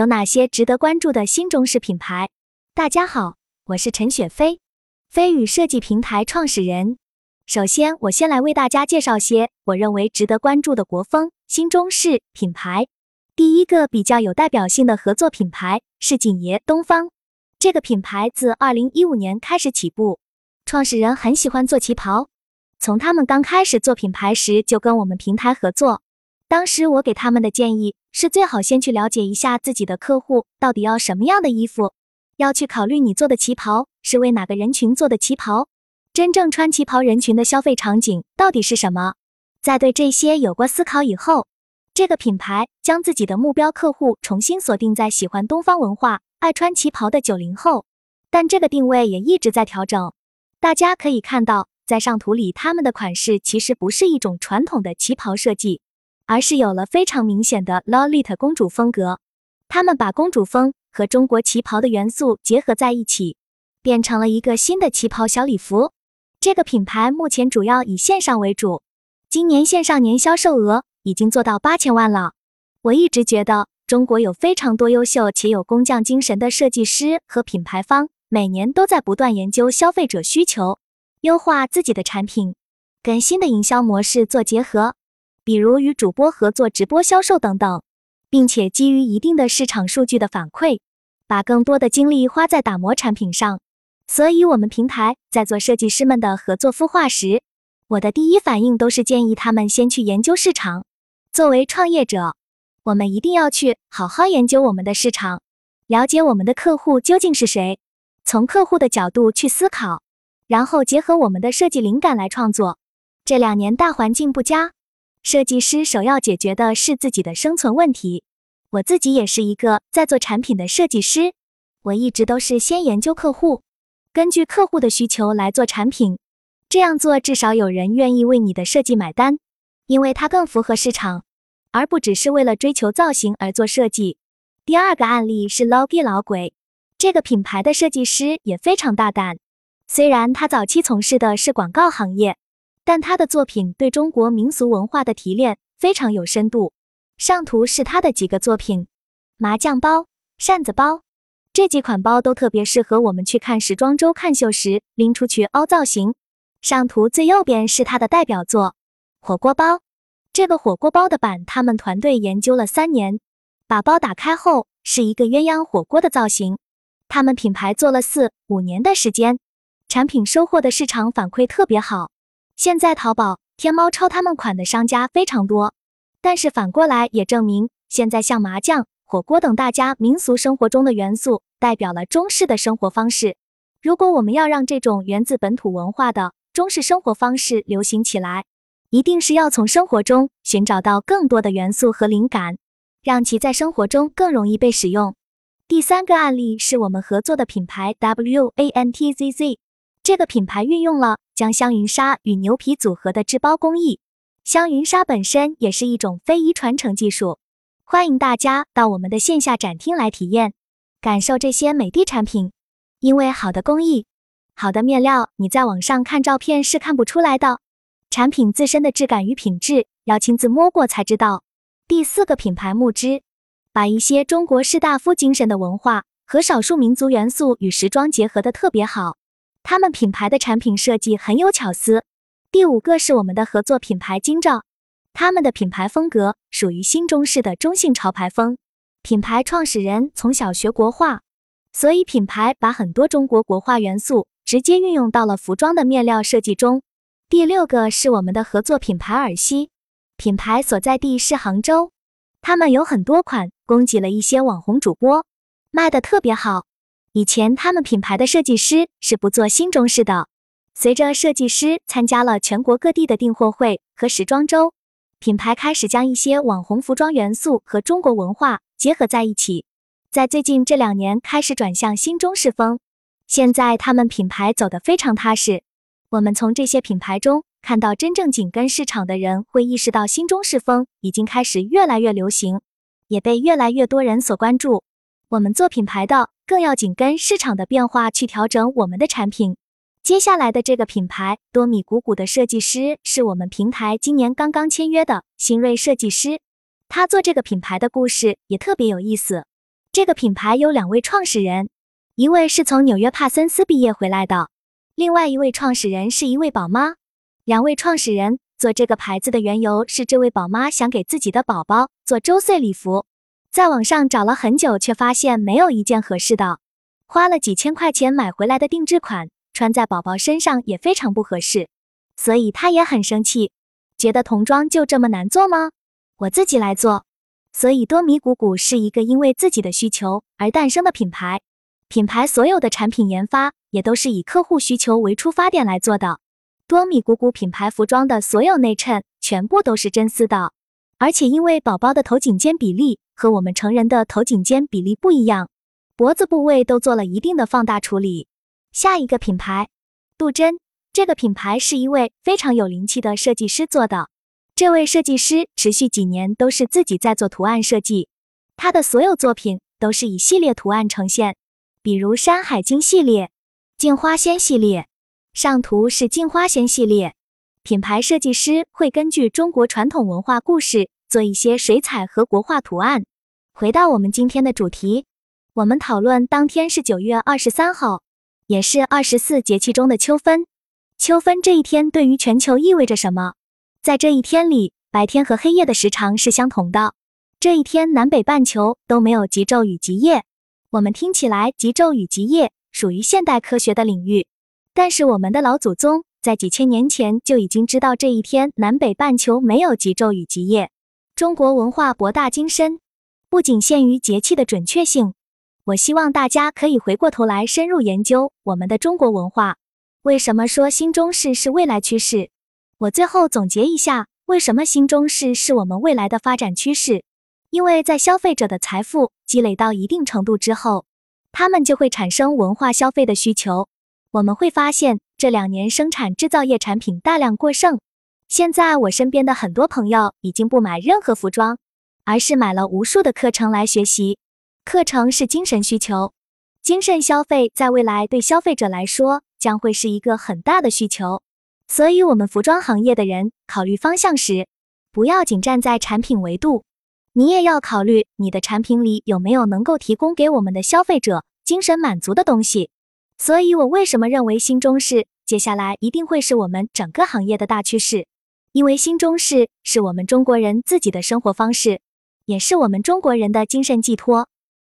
有哪些值得关注的新中式品牌？大家好，我是陈雪飞，飞宇设计平台创始人。首先，我先来为大家介绍些我认为值得关注的国风新中式品牌。第一个比较有代表性的合作品牌是锦爷东方。这个品牌自2015年开始起步，创始人很喜欢做旗袍。从他们刚开始做品牌时就跟我们平台合作。当时我给他们的建议是，最好先去了解一下自己的客户到底要什么样的衣服，要去考虑你做的旗袍是为哪个人群做的旗袍。真正穿旗袍人群的消费场景到底是什么？在对这些有过思考以后，这个品牌将自己的目标客户重新锁定在喜欢东方文化、爱穿旗袍的九零后。但这个定位也一直在调整。大家可以看到，在上图里，他们的款式其实不是一种传统的旗袍设计，而是有了非常明显的 Lolita 公主风格。他们把公主风和中国旗袍的元素结合在一起，变成了一个新的旗袍小礼服。这个品牌目前主要以线上为主，今年线上年销售额已经做到八千万了。我一直觉得中国有非常多优秀且有工匠精神的设计师和品牌方，每年都在不断研究消费者需求，优化自己的产品，跟新的营销模式做结合，比如与主播合作直播销售等等，并且基于一定的市场数据的反馈，把更多的精力花在打磨产品上。所以，我们平台在做设计师们的合作孵化时，我的第一反应都是建议他们先去研究市场。作为创业者，我们一定要去好好研究我们的市场，了解我们的客户究竟是谁，从客户的角度去思考，然后结合我们的设计灵感来创作。这两年大环境不佳，设计师首要解决的是自己的生存问题。我自己也是一个在做产品的设计师，我一直都是先研究客户。根据客户的需求来做产品，这样做至少有人愿意为你的设计买单，因为它更符合市场，而不只是为了追求造型而做设计。第二个案例是 Logi 老鬼，这个品牌的设计师也非常大胆。虽然他早期从事的是广告行业，但他的作品对中国民俗文化的提炼非常有深度。上图是他的几个作品：麻将包、扇子包。这几款包都特别适合我们去看时装周看秀时拎出去凹造型。上图最右边是他的代表作火锅包。这个火锅包的版，他们团队研究了三年，把包打开后是一个鸳鸯火锅的造型。他们品牌做了四五年的时间，产品收获的市场反馈特别好。现在淘宝、天猫抄他们款的商家非常多，但是反过来也证明，现在像麻将。火锅等大家民俗生活中的元素，代表了中式的生活方式。如果我们要让这种源自本土文化的中式生活方式流行起来，一定是要从生活中寻找到更多的元素和灵感，让其在生活中更容易被使用。第三个案例是我们合作的品牌 W A N T Z Z，这个品牌运用了将香云纱与牛皮组合的制包工艺。香云纱本身也是一种非遗传承技术。欢迎大家到我们的线下展厅来体验，感受这些美的产品。因为好的工艺、好的面料，你在网上看照片是看不出来的。产品自身的质感与品质要亲自摸过才知道。第四个品牌木织，把一些中国士大夫精神的文化和少数民族元素与时装结合的特别好。他们品牌的产品设计很有巧思。第五个是我们的合作品牌金兆。他们的品牌风格属于新中式的中性潮牌风。品牌创始人从小学国画，所以品牌把很多中国国画元素直接运用到了服装的面料设计中。第六个是我们的合作品牌尔西，品牌所在地是杭州，他们有很多款供给了一些网红主播，卖的特别好。以前他们品牌的设计师是不做新中式的，随着设计师参加了全国各地的订货会和时装周。品牌开始将一些网红服装元素和中国文化结合在一起，在最近这两年开始转向新中式风。现在他们品牌走得非常踏实。我们从这些品牌中看到，真正紧跟市场的人会意识到新中式风已经开始越来越流行，也被越来越多人所关注。我们做品牌的更要紧跟市场的变化去调整我们的产品。接下来的这个品牌多米谷谷的设计师是我们平台今年刚刚签约的新锐设计师，他做这个品牌的故事也特别有意思。这个品牌有两位创始人，一位是从纽约帕森斯毕业回来的，另外一位创始人是一位宝妈。两位创始人做这个牌子的缘由是，这位宝妈想给自己的宝宝做周岁礼服，在网上找了很久，却发现没有一件合适的，花了几千块钱买回来的定制款，穿在宝宝身上也非常不合适，所以他也很生气，觉得童装就这么难做吗？我自己来做。所以多米谷谷是一个因为自己的需求而诞生的品牌，品牌所有的产品研发也都是以客户需求为出发点来做的。多米谷谷品牌服装的所有内衬全部都是真丝的，而且因为宝宝的头颈肩比例和我们成人的头颈肩比例不一样，脖子部位都做了一定的放大处理。下一个品牌，杜真，这个品牌是一位非常有灵气的设计师做的。这位设计师持续几年都是自己在做图案设计，他的所有作品都是以系列图案呈现，比如《山海经》系列、镜花仙系列，上图是镜花仙系列。品牌设计师会根据中国传统文化故事做一些水彩和国画图案。回到我们今天的主题，我们讨论当天是九月二十三号，也是二十四节气中的秋分。秋分这一天对于全球意味着什么？在这一天里，白天和黑夜的时长是相同的。这一天，南北半球都没有极昼与极夜。我们听起来，极昼与极夜属于现代科学的领域，但是我们的老祖宗在几千年前就已经知道这一天南北半球没有极昼与极夜。中国文化博大精深，不仅限于节气的准确性。我希望大家可以回过头来深入研究我们的中国文化。为什么说新中式是未来趋势？我最后总结一下，为什么新中式是我们未来的发展趋势？因为在消费者的财富积累到一定程度之后，他们就会产生文化消费的需求。我们会发现这两年生产制造业产品大量过剩。现在我身边的很多朋友已经不买任何服装，而是买了无数的课程来学习。课程是精神需求，精神消费在未来对消费者来说将会是一个很大的需求。所以，我们服装行业的人考虑方向时，不要仅站在产品维度，你也要考虑你的产品里有没有能够提供给我们的消费者精神满足的东西。所以，我为什么认为新中式接下来一定会是我们整个行业的大趋势？因为新中式是我们中国人自己的生活方式，也是我们中国人的精神寄托。